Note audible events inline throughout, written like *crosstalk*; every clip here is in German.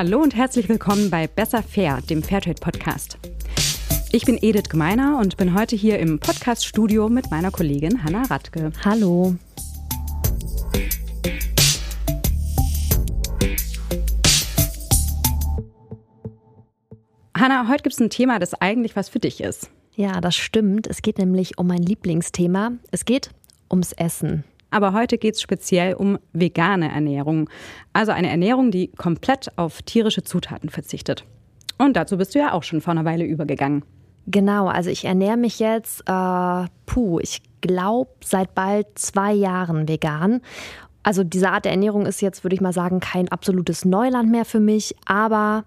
Hallo und herzlich willkommen bei Besser Fair, dem Fairtrade Podcast. Ich bin Edith Gemeiner und bin heute hier im Podcast-Studio mit meiner Kollegin Hanna Radke. Hallo. Hanna, heute gibt es ein Thema, das eigentlich was für dich ist. Ja, das stimmt. Es geht nämlich um mein Lieblingsthema. Es geht ums Essen. Aber heute geht es speziell um vegane Ernährung. Also eine Ernährung, die komplett auf tierische Zutaten verzichtet. Und dazu bist du ja auch schon vor einer Weile übergegangen. Genau, also ich ernähre mich jetzt, äh, puh, ich glaube seit bald zwei Jahren vegan. Also diese Art der Ernährung ist jetzt, würde ich mal sagen, kein absolutes Neuland mehr für mich. Aber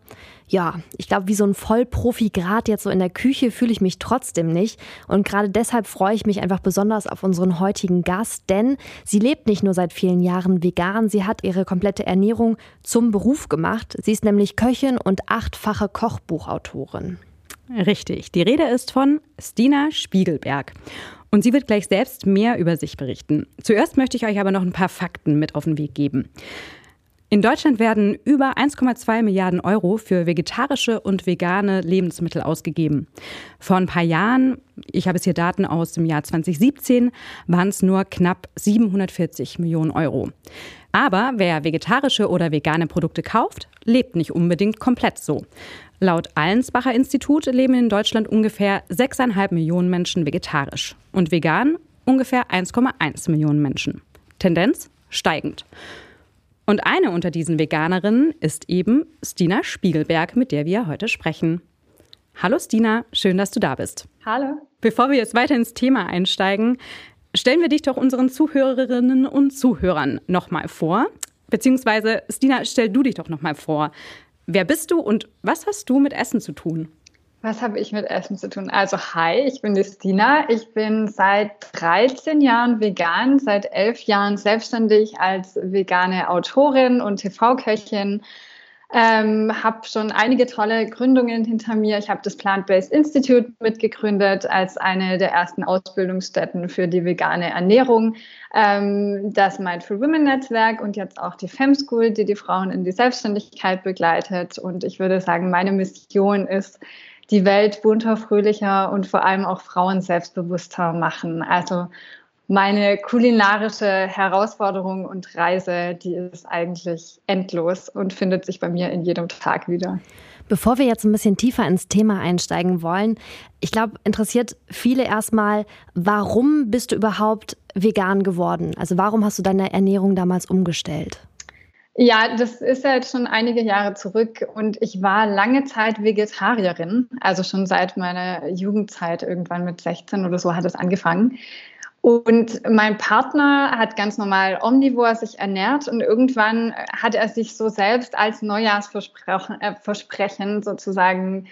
ja, ich glaube, wie so ein Vollprofi gerade jetzt so in der Küche fühle ich mich trotzdem nicht. Und gerade deshalb freue ich mich einfach besonders auf unseren heutigen Gast, denn sie lebt nicht nur seit vielen Jahren vegan, sie hat ihre komplette Ernährung zum Beruf gemacht. Sie ist nämlich Köchin und achtfache Kochbuchautorin. Richtig. Die Rede ist von Stina Spiegelberg. Und sie wird gleich selbst mehr über sich berichten. Zuerst möchte ich euch aber noch ein paar Fakten mit auf den Weg geben. In Deutschland werden über 1,2 Milliarden Euro für vegetarische und vegane Lebensmittel ausgegeben. Vor ein paar Jahren, ich habe jetzt hier Daten aus dem Jahr 2017, waren es nur knapp 740 Millionen Euro. Aber wer vegetarische oder vegane Produkte kauft, lebt nicht unbedingt komplett so. Laut Allensbacher Institut leben in Deutschland ungefähr 6,5 Millionen Menschen vegetarisch und vegan ungefähr 1,1 Millionen Menschen. Tendenz steigend. Und eine unter diesen Veganerinnen ist eben Stina Spiegelberg, mit der wir heute sprechen. Hallo Stina, schön, dass du da bist. Hallo. Bevor wir jetzt weiter ins Thema einsteigen, stellen wir dich doch unseren Zuhörerinnen und Zuhörern nochmal vor. Beziehungsweise, Stina, stell du dich doch nochmal vor. Wer bist du und was hast du mit Essen zu tun? Was habe ich mit Essen zu tun? Also, hi, ich bin die. Ich bin seit 13 Jahren vegan, seit 11 Jahren selbstständig als vegane Autorin und TV-Köchin. Ähm, habe schon einige tolle Gründungen hinter mir. Ich habe das Plant-Based Institute mitgegründet als eine der ersten Ausbildungsstätten für die vegane Ernährung. Ähm, das Mindful Women Netzwerk und jetzt auch die Fem School, die die Frauen in die Selbstständigkeit begleitet. Und ich würde sagen, meine Mission ist, die Welt bunter, fröhlicher und vor allem auch Frauen selbstbewusster machen. Also meine kulinarische Herausforderung und Reise, die ist eigentlich endlos und findet sich bei mir in jedem Tag wieder. Bevor wir jetzt ein bisschen tiefer ins Thema einsteigen wollen, ich glaube, interessiert viele erstmal, warum bist du überhaupt vegan geworden? Also warum hast du deine Ernährung damals umgestellt? Ja, das ist ja jetzt schon einige Jahre zurück und ich war lange Zeit Vegetarierin, also schon seit meiner Jugendzeit, irgendwann mit 16 oder so hat es angefangen. Und mein Partner hat ganz normal omnivor sich ernährt und irgendwann hat er sich so selbst als Neujahrsversprechen äh, sozusagen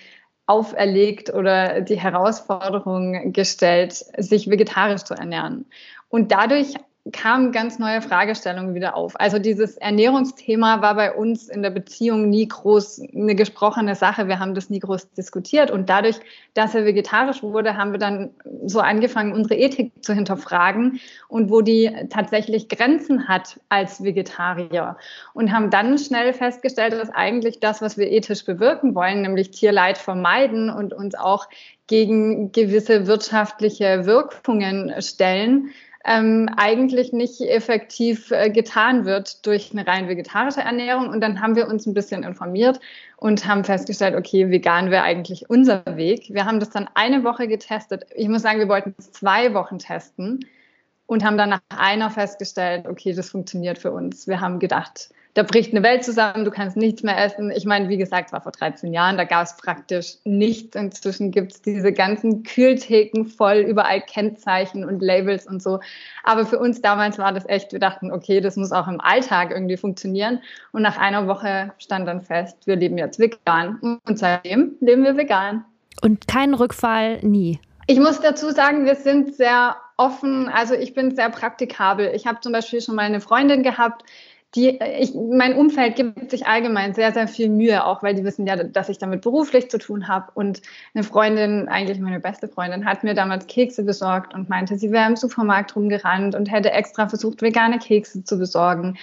auferlegt oder die Herausforderung gestellt, sich vegetarisch zu ernähren. Und dadurch kamen ganz neue Fragestellungen wieder auf. Also dieses Ernährungsthema war bei uns in der Beziehung nie groß eine gesprochene Sache. Wir haben das nie groß diskutiert. Und dadurch, dass er vegetarisch wurde, haben wir dann so angefangen, unsere Ethik zu hinterfragen und wo die tatsächlich Grenzen hat als Vegetarier. Und haben dann schnell festgestellt, dass eigentlich das, was wir ethisch bewirken wollen, nämlich Tierleid vermeiden und uns auch gegen gewisse wirtschaftliche Wirkungen stellen, ähm, eigentlich nicht effektiv äh, getan wird durch eine rein vegetarische Ernährung. Und dann haben wir uns ein bisschen informiert und haben festgestellt, okay, vegan wäre eigentlich unser Weg. Wir haben das dann eine Woche getestet. Ich muss sagen, wir wollten es zwei Wochen testen und haben dann nach einer festgestellt, okay, das funktioniert für uns. Wir haben gedacht, da bricht eine Welt zusammen, du kannst nichts mehr essen. Ich meine, wie gesagt, war vor 13 Jahren, da gab es praktisch nichts. Inzwischen gibt es diese ganzen Kühltheken voll, überall Kennzeichen und Labels und so. Aber für uns damals war das echt, wir dachten, okay, das muss auch im Alltag irgendwie funktionieren. Und nach einer Woche stand dann fest, wir leben jetzt vegan. Und seitdem leben wir vegan. Und kein Rückfall, nie. Ich muss dazu sagen, wir sind sehr offen. Also ich bin sehr praktikabel. Ich habe zum Beispiel schon mal eine Freundin gehabt, die, ich, mein Umfeld gibt sich allgemein sehr, sehr viel Mühe, auch weil die wissen ja, dass ich damit beruflich zu tun habe. Und eine Freundin, eigentlich meine beste Freundin, hat mir damals Kekse besorgt und meinte, sie wäre im Supermarkt rumgerannt und hätte extra versucht, vegane Kekse zu besorgen.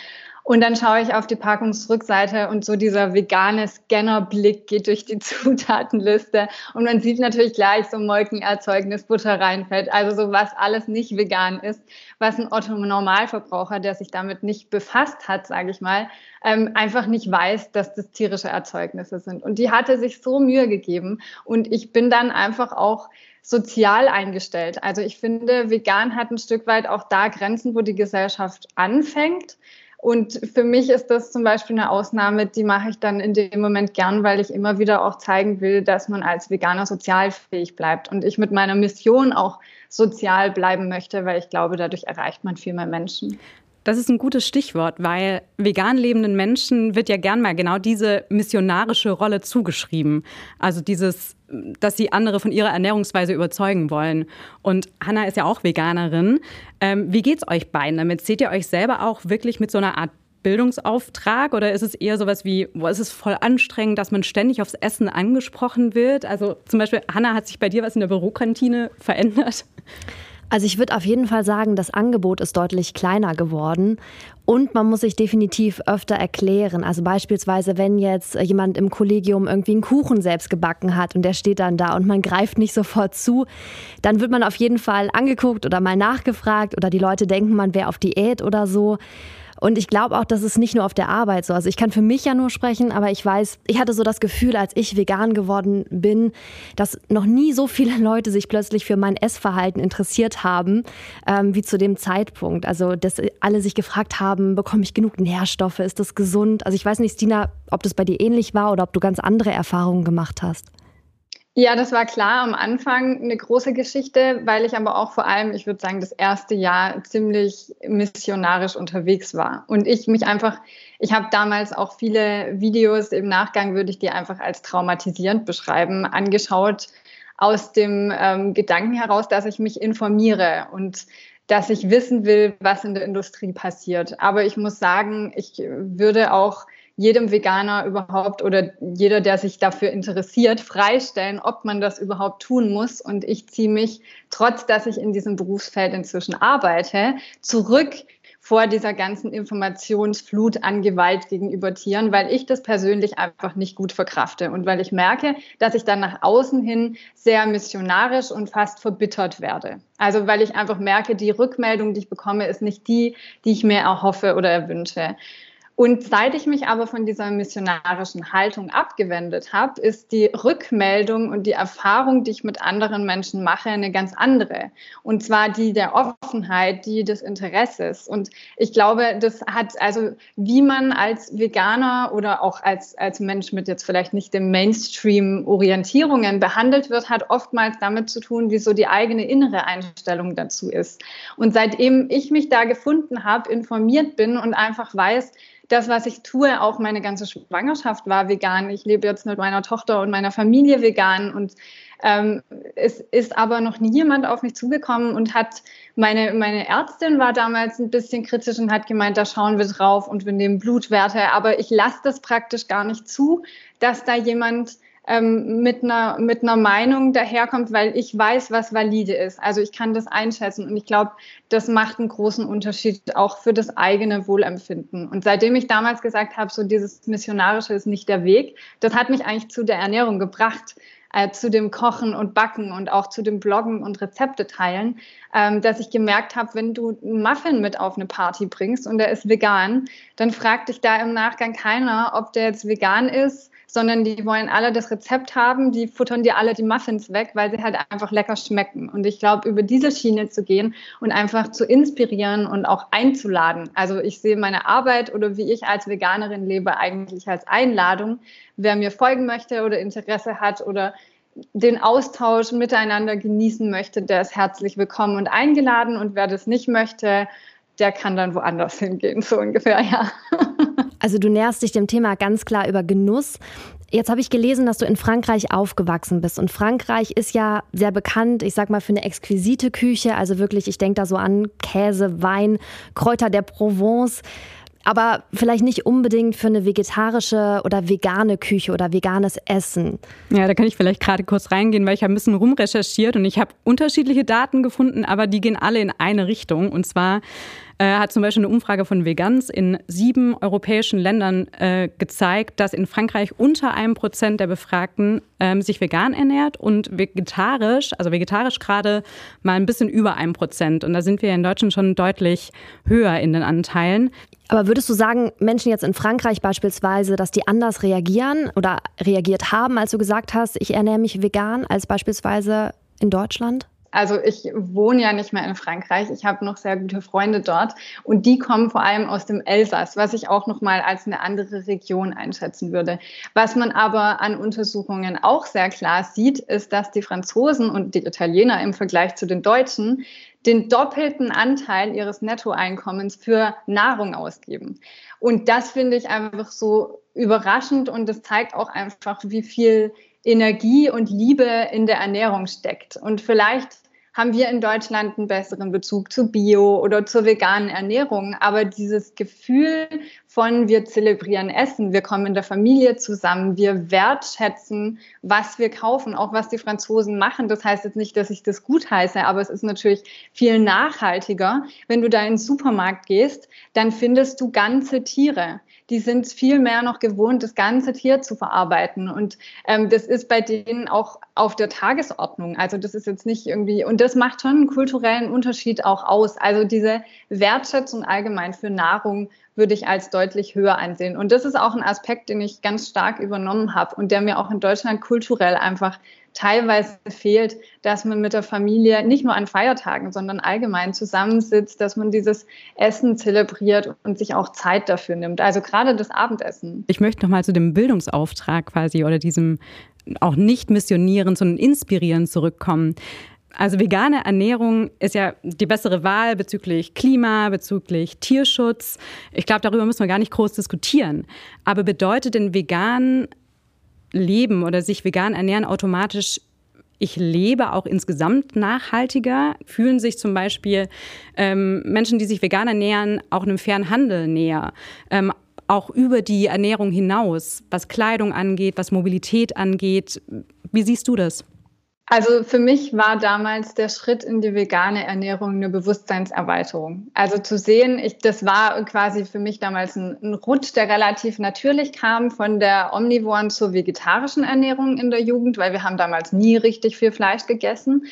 Und dann schaue ich auf die Packungsrückseite und so dieser vegane Scannerblick geht durch die *laughs* Zutatenliste. Und man sieht natürlich gleich so Molkenerzeugnis, Butter reinfällt. Also so was alles nicht vegan ist, was ein Otto Normalverbraucher, der sich damit nicht befasst hat, sage ich mal, ähm, einfach nicht weiß, dass das tierische Erzeugnisse sind. Und die hatte sich so Mühe gegeben. Und ich bin dann einfach auch sozial eingestellt. Also ich finde, vegan hat ein Stück weit auch da Grenzen, wo die Gesellschaft anfängt. Und für mich ist das zum Beispiel eine Ausnahme, die mache ich dann in dem Moment gern, weil ich immer wieder auch zeigen will, dass man als Veganer sozialfähig bleibt und ich mit meiner Mission auch sozial bleiben möchte, weil ich glaube, dadurch erreicht man viel mehr Menschen. Das ist ein gutes Stichwort, weil vegan lebenden Menschen wird ja gern mal genau diese missionarische Rolle zugeschrieben. Also dieses, dass sie andere von ihrer Ernährungsweise überzeugen wollen. Und Hanna ist ja auch Veganerin. Ähm, wie geht's euch beiden damit? Seht ihr euch selber auch wirklich mit so einer Art Bildungsauftrag oder ist es eher sowas wie, boah, ist es voll anstrengend, dass man ständig aufs Essen angesprochen wird? Also zum Beispiel, Hanna, hat sich bei dir was in der Bürokantine verändert? Also ich würde auf jeden Fall sagen, das Angebot ist deutlich kleiner geworden und man muss sich definitiv öfter erklären. Also beispielsweise, wenn jetzt jemand im Kollegium irgendwie einen Kuchen selbst gebacken hat und der steht dann da und man greift nicht sofort zu, dann wird man auf jeden Fall angeguckt oder mal nachgefragt oder die Leute denken, man wäre auf Diät oder so. Und ich glaube auch, das ist nicht nur auf der Arbeit so. Also ich kann für mich ja nur sprechen, aber ich weiß, ich hatte so das Gefühl, als ich vegan geworden bin, dass noch nie so viele *laughs* Leute sich plötzlich für mein Essverhalten interessiert haben, ähm, wie zu dem Zeitpunkt. Also, dass alle sich gefragt haben, bekomme ich genug Nährstoffe? Ist das gesund? Also ich weiß nicht, Stina, ob das bei dir ähnlich war oder ob du ganz andere Erfahrungen gemacht hast. Ja, das war klar am Anfang eine große Geschichte, weil ich aber auch vor allem, ich würde sagen, das erste Jahr ziemlich missionarisch unterwegs war. Und ich mich einfach, ich habe damals auch viele Videos im Nachgang, würde ich die einfach als traumatisierend beschreiben, angeschaut aus dem ähm, Gedanken heraus, dass ich mich informiere und dass ich wissen will, was in der Industrie passiert. Aber ich muss sagen, ich würde auch jedem Veganer überhaupt oder jeder, der sich dafür interessiert, freistellen, ob man das überhaupt tun muss. Und ich ziehe mich, trotz dass ich in diesem Berufsfeld inzwischen arbeite, zurück vor dieser ganzen Informationsflut an Gewalt gegenüber Tieren, weil ich das persönlich einfach nicht gut verkrafte und weil ich merke, dass ich dann nach außen hin sehr missionarisch und fast verbittert werde. Also weil ich einfach merke, die Rückmeldung, die ich bekomme, ist nicht die, die ich mir erhoffe oder erwünsche. Und seit ich mich aber von dieser missionarischen Haltung abgewendet habe, ist die Rückmeldung und die Erfahrung, die ich mit anderen Menschen mache, eine ganz andere. Und zwar die der Offenheit, die des Interesses. Und ich glaube, das hat also, wie man als Veganer oder auch als, als Mensch mit jetzt vielleicht nicht dem Mainstream-Orientierungen behandelt wird, hat oftmals damit zu tun, wie so die eigene innere Einstellung dazu ist. Und seitdem ich mich da gefunden habe, informiert bin und einfach weiß, das, was ich tue, auch meine ganze Schwangerschaft war vegan. Ich lebe jetzt mit meiner Tochter und meiner Familie vegan und ähm, es ist aber noch nie jemand auf mich zugekommen und hat, meine, meine Ärztin war damals ein bisschen kritisch und hat gemeint, da schauen wir drauf und wir nehmen Blutwerte, aber ich lasse das praktisch gar nicht zu, dass da jemand ähm, mit, einer, mit einer Meinung daherkommt, weil ich weiß, was valide ist. Also ich kann das einschätzen und ich glaube, das macht einen großen Unterschied auch für das eigene Wohlempfinden. Und seitdem ich damals gesagt habe, so dieses Missionarische ist nicht der Weg, das hat mich eigentlich zu der Ernährung gebracht, äh, zu dem Kochen und Backen und auch zu dem Bloggen und Rezepte teilen, ähm, dass ich gemerkt habe, wenn du einen Muffin mit auf eine Party bringst und der ist vegan, dann fragt dich da im Nachgang keiner, ob der jetzt vegan ist sondern die wollen alle das Rezept haben, die futtern dir alle die Muffins weg, weil sie halt einfach lecker schmecken. Und ich glaube, über diese Schiene zu gehen und einfach zu inspirieren und auch einzuladen. Also ich sehe meine Arbeit oder wie ich als Veganerin lebe eigentlich als Einladung. Wer mir folgen möchte oder Interesse hat oder den Austausch miteinander genießen möchte, der ist herzlich willkommen und eingeladen. Und wer das nicht möchte, der kann dann woanders hingehen, so ungefähr, ja. *laughs* Also du näherst dich dem Thema ganz klar über Genuss. Jetzt habe ich gelesen, dass du in Frankreich aufgewachsen bist. Und Frankreich ist ja sehr bekannt, ich sag mal, für eine exquisite Küche. Also wirklich, ich denke da so an Käse, Wein, Kräuter der Provence. Aber vielleicht nicht unbedingt für eine vegetarische oder vegane Küche oder veganes Essen. Ja, da kann ich vielleicht gerade kurz reingehen, weil ich habe ein bisschen rumrecherchiert und ich habe unterschiedliche Daten gefunden, aber die gehen alle in eine Richtung. Und zwar äh, hat zum Beispiel eine Umfrage von Vegans in sieben europäischen Ländern äh, gezeigt, dass in Frankreich unter einem Prozent der Befragten ähm, sich vegan ernährt und vegetarisch, also vegetarisch gerade mal ein bisschen über einem Prozent. Und da sind wir in Deutschland schon deutlich höher in den Anteilen. Aber würdest du sagen, Menschen jetzt in Frankreich beispielsweise, dass die anders reagieren oder reagiert haben, als du gesagt hast, ich ernähre mich vegan, als beispielsweise in Deutschland? Also ich wohne ja nicht mehr in Frankreich. Ich habe noch sehr gute Freunde dort und die kommen vor allem aus dem Elsass, was ich auch noch mal als eine andere Region einschätzen würde. Was man aber an Untersuchungen auch sehr klar sieht, ist, dass die Franzosen und die Italiener im Vergleich zu den Deutschen den doppelten Anteil ihres Nettoeinkommens für Nahrung ausgeben. Und das finde ich einfach so überraschend und das zeigt auch einfach, wie viel Energie und Liebe in der Ernährung steckt. Und vielleicht haben wir in Deutschland einen besseren Bezug zu Bio oder zur veganen Ernährung. Aber dieses Gefühl von wir zelebrieren Essen, wir kommen in der Familie zusammen, wir wertschätzen, was wir kaufen, auch was die Franzosen machen. Das heißt jetzt nicht, dass ich das gut heiße, aber es ist natürlich viel nachhaltiger. Wenn du da in den Supermarkt gehst, dann findest du ganze Tiere die sind viel mehr noch gewohnt, das ganze Tier zu verarbeiten. Und ähm, das ist bei denen auch auf der Tagesordnung. Also das ist jetzt nicht irgendwie, und das macht schon einen kulturellen Unterschied auch aus. Also diese Wertschätzung allgemein für Nahrung würde ich als deutlich höher ansehen. Und das ist auch ein Aspekt, den ich ganz stark übernommen habe und der mir auch in Deutschland kulturell einfach teilweise fehlt, dass man mit der Familie nicht nur an Feiertagen, sondern allgemein zusammensitzt, dass man dieses Essen zelebriert und sich auch Zeit dafür nimmt. Also gerade das Abendessen. Ich möchte noch mal zu dem Bildungsauftrag quasi oder diesem auch nicht missionieren, sondern inspirieren zurückkommen. Also vegane Ernährung ist ja die bessere Wahl bezüglich Klima, bezüglich Tierschutz. Ich glaube, darüber müssen wir gar nicht groß diskutieren. Aber bedeutet denn vegan Leben oder sich vegan ernähren automatisch ich lebe auch insgesamt nachhaltiger, fühlen sich zum Beispiel ähm, Menschen, die sich vegan ernähren, auch einem fairen Handel näher. Ähm, auch über die Ernährung hinaus, was Kleidung angeht, was Mobilität angeht. Wie siehst du das? Also für mich war damals der Schritt in die vegane Ernährung eine Bewusstseinserweiterung. Also zu sehen, ich, das war quasi für mich damals ein, ein Rutsch, der relativ natürlich kam von der omnivoren zur vegetarischen Ernährung in der Jugend, weil wir haben damals nie richtig viel Fleisch gegessen.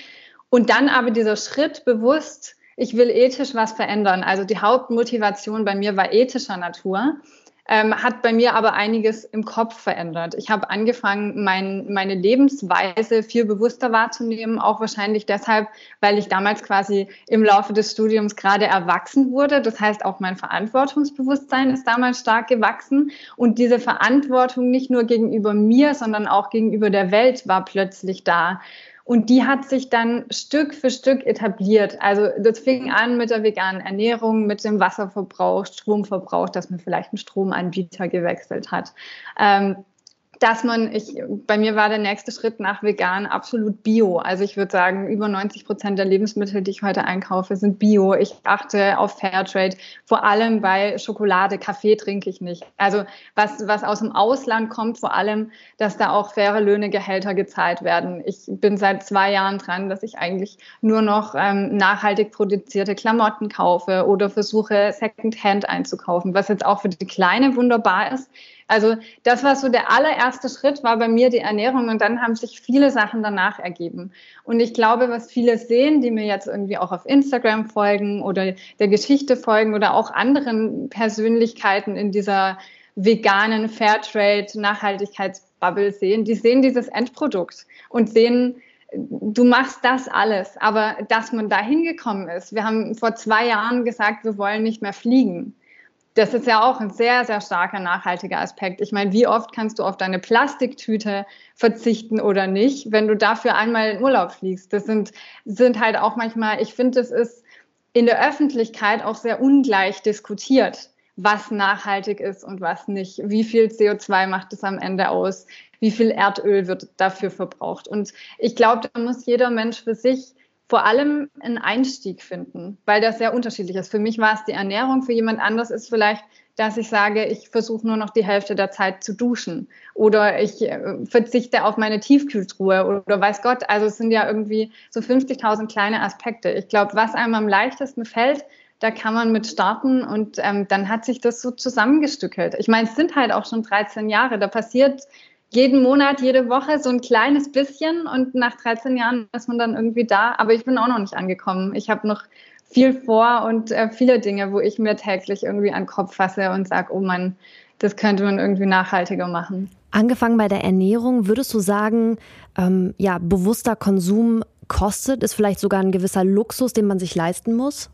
Und dann aber dieser Schritt bewusst, ich will ethisch was verändern. Also die Hauptmotivation bei mir war ethischer Natur ähm, hat bei mir aber einiges im Kopf verändert. Ich habe angefangen, mein, meine Lebensweise viel bewusster wahrzunehmen, auch wahrscheinlich deshalb, weil ich damals quasi im Laufe des Studiums gerade erwachsen wurde. Das heißt, auch mein Verantwortungsbewusstsein ist damals stark gewachsen und diese Verantwortung nicht nur gegenüber mir, sondern auch gegenüber der Welt war plötzlich da. Und die hat sich dann Stück für Stück etabliert. Also das fing an mit der veganen Ernährung, mit dem Wasserverbrauch, Stromverbrauch, dass man vielleicht einen Stromanbieter gewechselt hat. Ähm, dass man, ich, bei mir war der nächste Schritt nach vegan absolut bio. Also ich würde sagen, über 90 Prozent der Lebensmittel, die ich heute einkaufe, sind bio. Ich achte auf Fairtrade, vor allem bei Schokolade, Kaffee trinke ich nicht. Also was, was aus dem Ausland kommt, vor allem, dass da auch faire Löhne, Gehälter gezahlt werden. Ich bin seit zwei Jahren dran, dass ich eigentlich nur noch ähm, nachhaltig produzierte Klamotten kaufe oder versuche, Secondhand einzukaufen, was jetzt auch für die Kleine wunderbar ist also das war so der allererste Schritt, war bei mir die Ernährung und dann haben sich viele Sachen danach ergeben. Und ich glaube, was viele sehen, die mir jetzt irgendwie auch auf Instagram folgen oder der Geschichte folgen oder auch anderen Persönlichkeiten in dieser veganen Fairtrade Nachhaltigkeitsbubble sehen, die sehen dieses Endprodukt und sehen, du machst das alles, aber dass man da hingekommen ist. Wir haben vor zwei Jahren gesagt, wir wollen nicht mehr fliegen das ist ja auch ein sehr, sehr starker nachhaltiger Aspekt. Ich meine, wie oft kannst du auf deine Plastiktüte verzichten oder nicht, wenn du dafür einmal in Urlaub fliegst? Das sind, sind halt auch manchmal, ich finde, das ist in der Öffentlichkeit auch sehr ungleich diskutiert, was nachhaltig ist und was nicht. Wie viel CO2 macht es am Ende aus? Wie viel Erdöl wird dafür verbraucht? Und ich glaube, da muss jeder Mensch für sich vor allem einen Einstieg finden, weil das sehr unterschiedlich ist. Für mich war es die Ernährung, für jemand anders ist vielleicht, dass ich sage, ich versuche nur noch die Hälfte der Zeit zu duschen oder ich äh, verzichte auf meine Tiefkühltruhe oder weiß Gott. Also es sind ja irgendwie so 50.000 kleine Aspekte. Ich glaube, was einem am leichtesten fällt, da kann man mit starten und ähm, dann hat sich das so zusammengestückelt. Ich meine, es sind halt auch schon 13 Jahre, da passiert jeden Monat, jede Woche so ein kleines bisschen und nach 13 Jahren ist man dann irgendwie da, aber ich bin auch noch nicht angekommen. Ich habe noch viel vor und äh, viele Dinge, wo ich mir täglich irgendwie an den Kopf fasse und sage, oh Mann, das könnte man irgendwie nachhaltiger machen. Angefangen bei der Ernährung, würdest du sagen, ähm, ja, bewusster Konsum kostet, ist vielleicht sogar ein gewisser Luxus, den man sich leisten muss?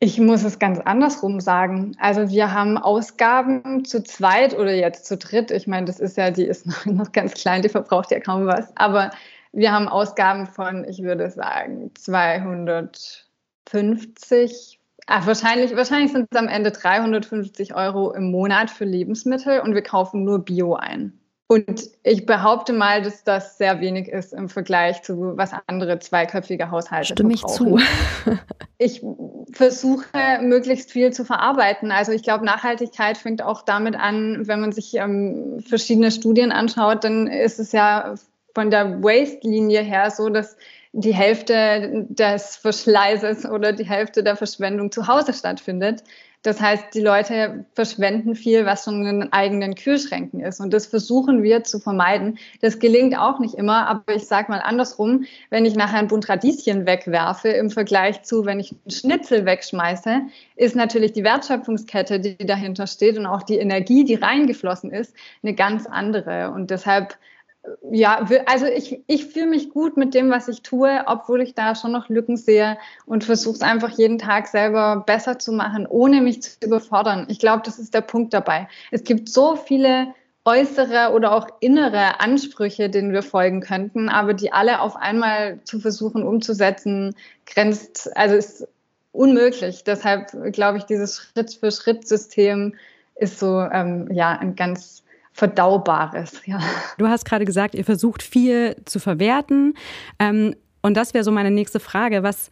Ich muss es ganz andersrum sagen. Also wir haben Ausgaben zu zweit oder jetzt zu dritt. Ich meine, das ist ja, die ist *laughs* noch, noch ganz klein, die verbraucht ja kaum was. Aber wir haben Ausgaben von, ich würde sagen, 250, Ach, wahrscheinlich, wahrscheinlich sind es am Ende 350 Euro im Monat für Lebensmittel und wir kaufen nur Bio ein. Und ich behaupte mal, dass das sehr wenig ist im Vergleich zu was andere zweiköpfige Haushalte Stimme ich zu. *laughs* ich versuche möglichst viel zu verarbeiten. Also ich glaube, Nachhaltigkeit fängt auch damit an, wenn man sich ähm, verschiedene Studien anschaut, dann ist es ja von der Waste-Linie her so, dass die Hälfte des Verschleißes oder die Hälfte der Verschwendung zu Hause stattfindet. Das heißt, die Leute verschwenden viel, was schon in den eigenen Kühlschränken ist. Und das versuchen wir zu vermeiden. Das gelingt auch nicht immer, aber ich sage mal andersrum, wenn ich nachher ein Bund Radieschen wegwerfe im Vergleich zu, wenn ich einen Schnitzel wegschmeiße, ist natürlich die Wertschöpfungskette, die dahinter steht und auch die Energie, die reingeflossen ist, eine ganz andere. Und deshalb ja, also ich, ich fühle mich gut mit dem, was ich tue, obwohl ich da schon noch Lücken sehe und versuche es einfach jeden Tag selber besser zu machen, ohne mich zu überfordern. Ich glaube, das ist der Punkt dabei. Es gibt so viele äußere oder auch innere Ansprüche, denen wir folgen könnten, aber die alle auf einmal zu versuchen umzusetzen, grenzt, also ist unmöglich. Deshalb glaube ich, dieses Schritt-für-Schritt-System ist so ähm, ja ein ganz Verdaubares. Ja. Du hast gerade gesagt, ihr versucht viel zu verwerten. Ähm, und das wäre so meine nächste Frage. Was,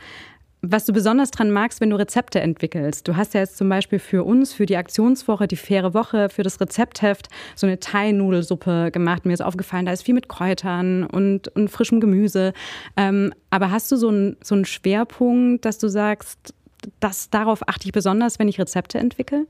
was du besonders dran magst, wenn du Rezepte entwickelst. Du hast ja jetzt zum Beispiel für uns, für die Aktionswoche, die faire Woche, für das Rezeptheft so eine Thai-Nudelsuppe gemacht. Mir ist aufgefallen, da ist viel mit Kräutern und, und frischem Gemüse. Ähm, aber hast du so einen so einen Schwerpunkt, dass du sagst, das, darauf achte ich besonders, wenn ich Rezepte entwickle?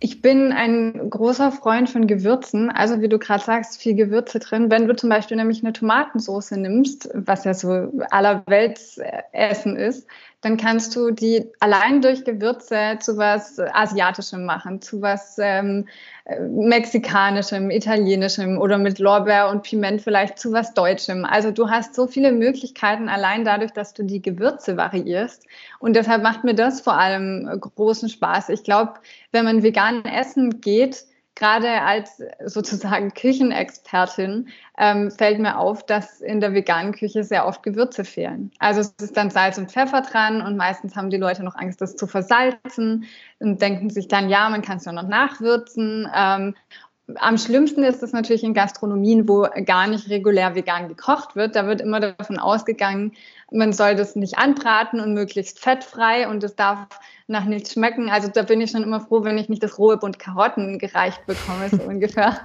Ich bin ein großer Freund von Gewürzen. Also wie du gerade sagst, viel Gewürze drin. Wenn du zum Beispiel nämlich eine Tomatensauce nimmst, was ja so allerwelts Essen ist, dann kannst du die allein durch Gewürze zu was Asiatischem machen, zu was ähm, Mexikanischem, Italienischem oder mit Lorbeer und Piment vielleicht zu was Deutschem. Also du hast so viele Möglichkeiten allein dadurch, dass du die Gewürze variierst. Und deshalb macht mir das vor allem großen Spaß. Ich glaube, wenn man vegan essen geht, gerade als sozusagen Küchenexpertin ähm, fällt mir auf, dass in der veganen Küche sehr oft Gewürze fehlen. Also es ist dann Salz und Pfeffer dran und meistens haben die Leute noch Angst, das zu versalzen und denken sich dann, ja, man kann es ja noch nachwürzen. Ähm, am schlimmsten ist es natürlich in Gastronomien, wo gar nicht regulär vegan gekocht wird. Da wird immer davon ausgegangen, man soll das nicht anbraten und möglichst fettfrei und es darf nach nichts schmecken. Also da bin ich schon immer froh, wenn ich nicht das rohe Bund Karotten gereicht bekomme, so *laughs* ungefähr.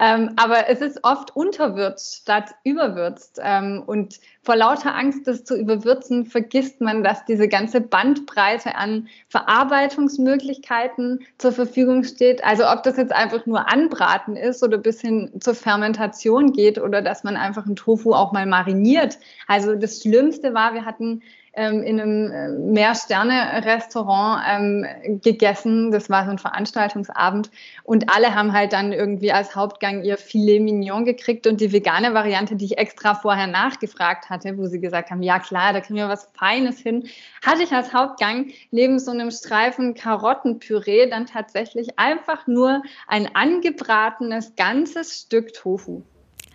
ähm, aber es ist oft unterwürzt statt überwürzt. Ähm, und vor lauter Angst, das zu überwürzen, vergisst man, dass diese ganze Bandbreite an Verarbeitungsmöglichkeiten zur Verfügung steht. Also ob das jetzt einfach nur anbraten ist oder bis hin zur Fermentation geht oder dass man einfach einen Tofu auch mal mariniert. Also das Schlimmste war, wir hatten ähm, in einem äh, Mehr-Sterne-Restaurant ähm, gegessen. Das war so ein Veranstaltungsabend. Und alle haben halt dann irgendwie als Hauptgang ihr Filet Mignon gekriegt und die vegane Variante, die ich extra vorher nachgefragt hatte, wo sie gesagt haben, ja klar, da kriegen wir was Feines hin, hatte ich als Hauptgang neben so einem Streifen Karottenpüree dann tatsächlich einfach nur ein angebratenes ganzes Stück Tofu.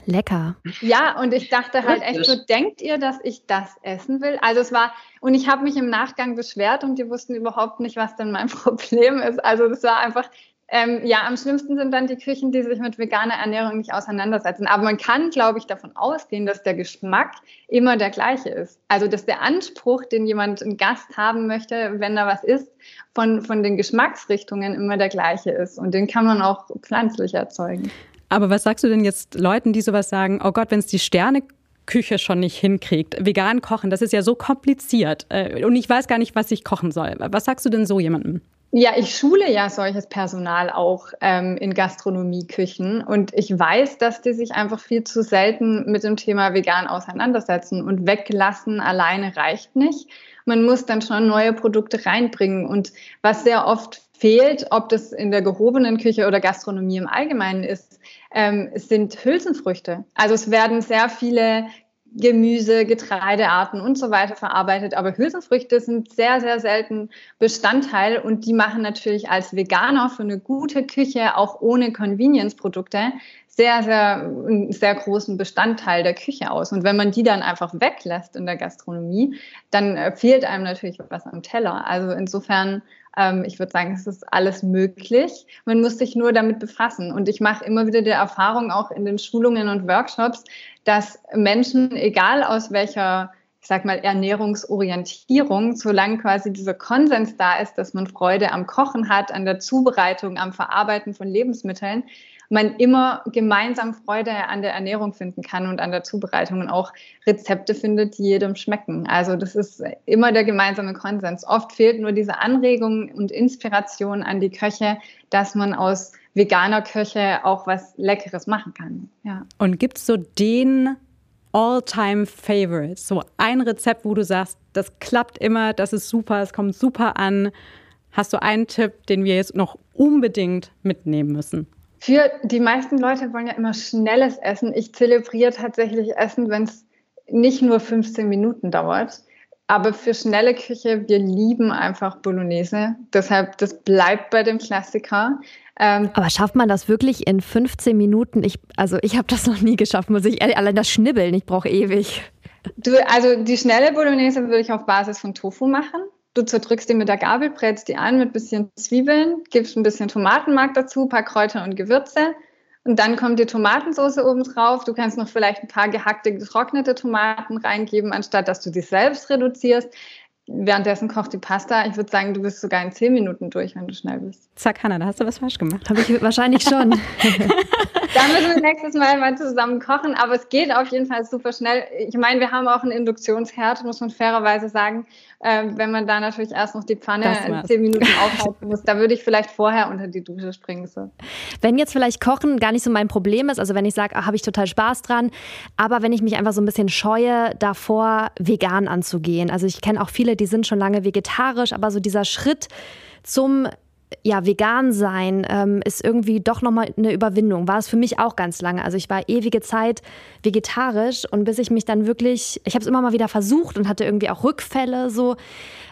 Lecker. Ja, und ich dachte halt echt so, denkt ihr, dass ich das essen will? Also es war, und ich habe mich im Nachgang beschwert und die wussten überhaupt nicht, was denn mein *laughs* Problem ist. Also das war einfach, ähm, ja, am schlimmsten sind dann die Küchen, die sich mit veganer Ernährung nicht auseinandersetzen. Aber man kann, glaube ich, davon ausgehen, dass der Geschmack immer der gleiche ist. Also dass der Anspruch, den jemand, ein Gast haben möchte, wenn da was ist, von, von den Geschmacksrichtungen immer der gleiche ist. Und den kann man auch pflanzlich erzeugen. Aber was sagst du denn jetzt Leuten, die sowas sagen, oh Gott, wenn es die Sterne Küche schon nicht hinkriegt. Vegan kochen, das ist ja so kompliziert. Äh, und ich weiß gar nicht, was ich kochen soll. Was sagst du denn so jemandem? Ja, ich schule ja solches Personal auch ähm, in Gastronomieküchen und ich weiß, dass die sich einfach viel zu selten mit dem Thema vegan auseinandersetzen und weglassen alleine reicht nicht. Man muss dann schon neue Produkte reinbringen und was sehr oft fehlt, ob das in der gehobenen Küche oder Gastronomie im Allgemeinen ist, ähm, sind Hülsenfrüchte. Also es werden sehr viele Gemüse, Getreidearten und so weiter verarbeitet. Aber Hülsenfrüchte sind sehr, sehr selten Bestandteil und die machen natürlich als Veganer für eine gute Küche auch ohne Convenience-Produkte sehr, sehr, sehr großen Bestandteil der Küche aus. Und wenn man die dann einfach weglässt in der Gastronomie, dann äh, fehlt einem natürlich was am Teller. Also insofern ähm, ich würde sagen, es ist alles möglich. Man muss sich nur damit befassen. Und ich mache immer wieder die Erfahrung, auch in den Schulungen und Workshops, dass Menschen, egal aus welcher ich sag mal, Ernährungsorientierung, solange quasi dieser Konsens da ist, dass man Freude am Kochen hat, an der Zubereitung, am Verarbeiten von Lebensmitteln, man immer gemeinsam Freude an der Ernährung finden kann und an der Zubereitung und auch Rezepte findet, die jedem schmecken. Also das ist immer der gemeinsame Konsens. Oft fehlt nur diese Anregung und Inspiration an die Köche, dass man aus veganer Köche auch was Leckeres machen kann. Ja. Und gibt es so den All-Time-Favorite? So ein Rezept, wo du sagst, das klappt immer, das ist super, es kommt super an. Hast du einen Tipp, den wir jetzt noch unbedingt mitnehmen müssen? Für die meisten Leute wollen ja immer schnelles Essen. Ich zelebriere tatsächlich Essen, wenn es nicht nur 15 Minuten dauert. Aber für schnelle Küche, wir lieben einfach Bolognese. Deshalb, das bleibt bei dem Klassiker. Ähm, Aber schafft man das wirklich in 15 Minuten? Ich, also ich habe das noch nie geschafft, muss ich ehrlich, allein das Schnibbeln, ich brauche ewig. Du, also die schnelle Bolognese würde ich auf Basis von Tofu machen. Du zerdrückst die mit der Gabel, brätst die an mit ein bisschen Zwiebeln, gibst ein bisschen Tomatenmark dazu, ein paar Kräuter und Gewürze. Und dann kommt die Tomatensauce oben drauf. Du kannst noch vielleicht ein paar gehackte, getrocknete Tomaten reingeben, anstatt dass du die selbst reduzierst. Währenddessen kocht die Pasta. Ich würde sagen, du bist sogar in zehn Minuten durch, wenn du schnell bist. Zack, Hannah, da hast du was falsch gemacht. Habe ich wahrscheinlich schon. *laughs* da müssen wir nächstes Mal mal zusammen kochen. Aber es geht auf jeden Fall super schnell. Ich meine, wir haben auch einen Induktionsherd, muss man fairerweise sagen. Ähm, wenn man da natürlich erst noch die Pfanne in zehn Minuten aufhalten muss, da würde ich vielleicht vorher unter die Dusche springen. So. Wenn jetzt vielleicht Kochen gar nicht so mein Problem ist, also wenn ich sage, ah, habe ich total Spaß dran, aber wenn ich mich einfach so ein bisschen scheue, davor vegan anzugehen. Also ich kenne auch viele, die sind schon lange vegetarisch, aber so dieser Schritt zum ja, vegan sein ähm, ist irgendwie doch nochmal eine Überwindung. War es für mich auch ganz lange. Also ich war ewige Zeit vegetarisch und bis ich mich dann wirklich, ich habe es immer mal wieder versucht und hatte irgendwie auch Rückfälle so.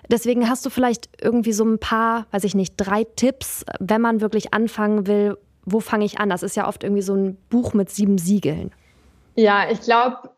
Deswegen hast du vielleicht irgendwie so ein paar, weiß ich nicht, drei Tipps, wenn man wirklich anfangen will, wo fange ich an? Das ist ja oft irgendwie so ein Buch mit sieben Siegeln. Ja, ich glaube,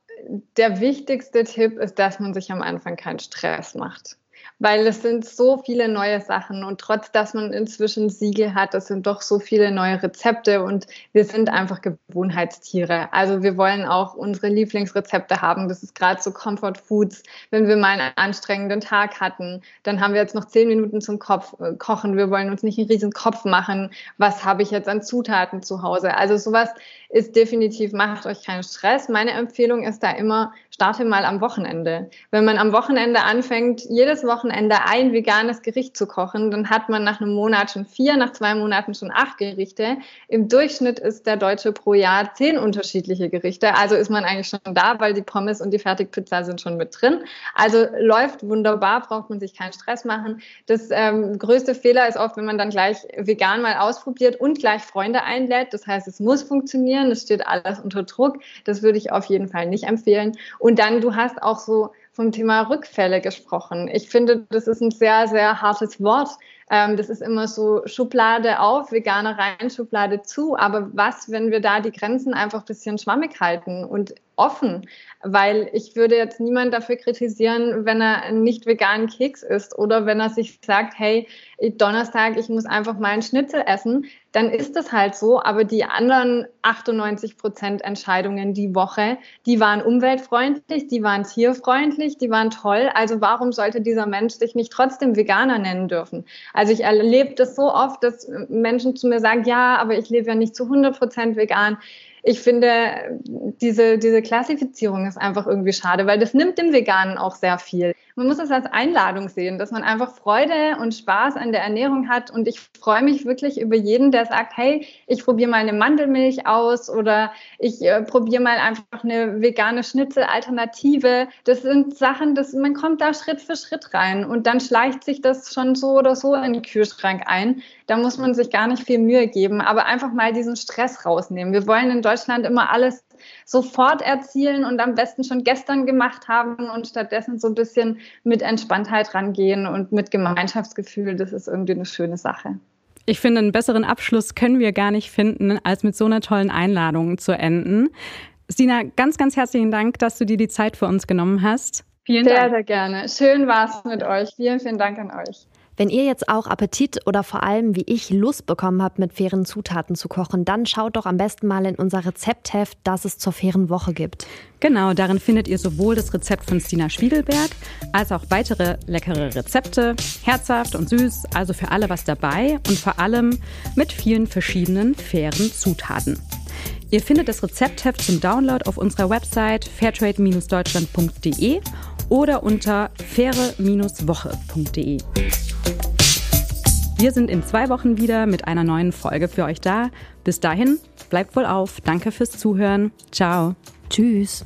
der wichtigste Tipp ist, dass man sich am Anfang keinen Stress macht weil es sind so viele neue Sachen und trotz dass man inzwischen Siegel hat, es sind doch so viele neue Rezepte und wir sind einfach Gewohnheitstiere. Also wir wollen auch unsere Lieblingsrezepte haben. Das ist gerade so Comfort Foods. Wenn wir mal einen anstrengenden Tag hatten, dann haben wir jetzt noch zehn Minuten zum Kopf äh, kochen. Wir wollen uns nicht einen riesen Kopf machen. Was habe ich jetzt an Zutaten zu Hause? Also sowas ist definitiv, macht euch keinen Stress. Meine Empfehlung ist da immer, starte mal am Wochenende. Wenn man am Wochenende anfängt, jedes Wochenende ein veganes Gericht zu kochen, dann hat man nach einem Monat schon vier, nach zwei Monaten schon acht Gerichte. Im Durchschnitt ist der Deutsche pro Jahr zehn unterschiedliche Gerichte. Also ist man eigentlich schon da, weil die Pommes und die Fertigpizza sind schon mit drin. Also läuft wunderbar, braucht man sich keinen Stress machen. Das ähm, größte Fehler ist oft, wenn man dann gleich vegan mal ausprobiert und gleich Freunde einlädt. Das heißt, es muss funktionieren funktionieren. Es steht alles unter Druck. Das würde ich auf jeden Fall nicht empfehlen. Und dann, du hast auch so vom Thema Rückfälle gesprochen. Ich finde, das ist ein sehr, sehr hartes Wort. Ähm, das ist immer so Schublade auf, Veganer rein, Schublade zu. Aber was, wenn wir da die Grenzen einfach ein bisschen schwammig halten und offen? Weil ich würde jetzt niemand dafür kritisieren, wenn er nicht veganen Keks isst oder wenn er sich sagt, hey, Donnerstag, ich muss einfach mal einen Schnitzel essen, dann ist es halt so. Aber die anderen 98 Prozent Entscheidungen die Woche, die waren umweltfreundlich, die waren tierfreundlich, die waren toll. Also warum sollte dieser Mensch sich nicht trotzdem Veganer nennen dürfen? Also ich erlebe das so oft, dass Menschen zu mir sagen, ja, aber ich lebe ja nicht zu 100 Prozent vegan ich finde, diese, diese Klassifizierung ist einfach irgendwie schade, weil das nimmt dem Veganen auch sehr viel. Man muss es als Einladung sehen, dass man einfach Freude und Spaß an der Ernährung hat. Und ich freue mich wirklich über jeden, der sagt, hey, ich probiere mal eine Mandelmilch aus oder ich äh, probiere mal einfach eine vegane Schnitzelalternative. Das sind Sachen, das, man kommt da Schritt für Schritt rein und dann schleicht sich das schon so oder so in den Kühlschrank ein. Da muss man sich gar nicht viel Mühe geben, aber einfach mal diesen Stress rausnehmen. Wir wollen in Deutschland immer alles sofort erzielen und am besten schon gestern gemacht haben und stattdessen so ein bisschen mit Entspanntheit rangehen und mit Gemeinschaftsgefühl. Das ist irgendwie eine schöne Sache. Ich finde, einen besseren Abschluss können wir gar nicht finden, als mit so einer tollen Einladung zu enden. Sina, ganz, ganz herzlichen Dank, dass du dir die Zeit für uns genommen hast. Vielen sehr, Dank. Sehr, sehr gerne. Schön war es mit euch. Vielen, vielen Dank an euch. Wenn ihr jetzt auch Appetit oder vor allem wie ich Lust bekommen habt, mit fairen Zutaten zu kochen, dann schaut doch am besten mal in unser Rezeptheft, das es zur fairen Woche gibt. Genau, darin findet ihr sowohl das Rezept von Stina Spiegelberg als auch weitere leckere Rezepte, herzhaft und süß, also für alle was dabei und vor allem mit vielen verschiedenen fairen Zutaten. Ihr findet das Rezeptheft zum Download auf unserer Website fairtrade-deutschland.de oder unter faire-woche.de. Wir sind in zwei Wochen wieder mit einer neuen Folge für euch da. Bis dahin, bleibt wohl auf. Danke fürs Zuhören. Ciao. Tschüss.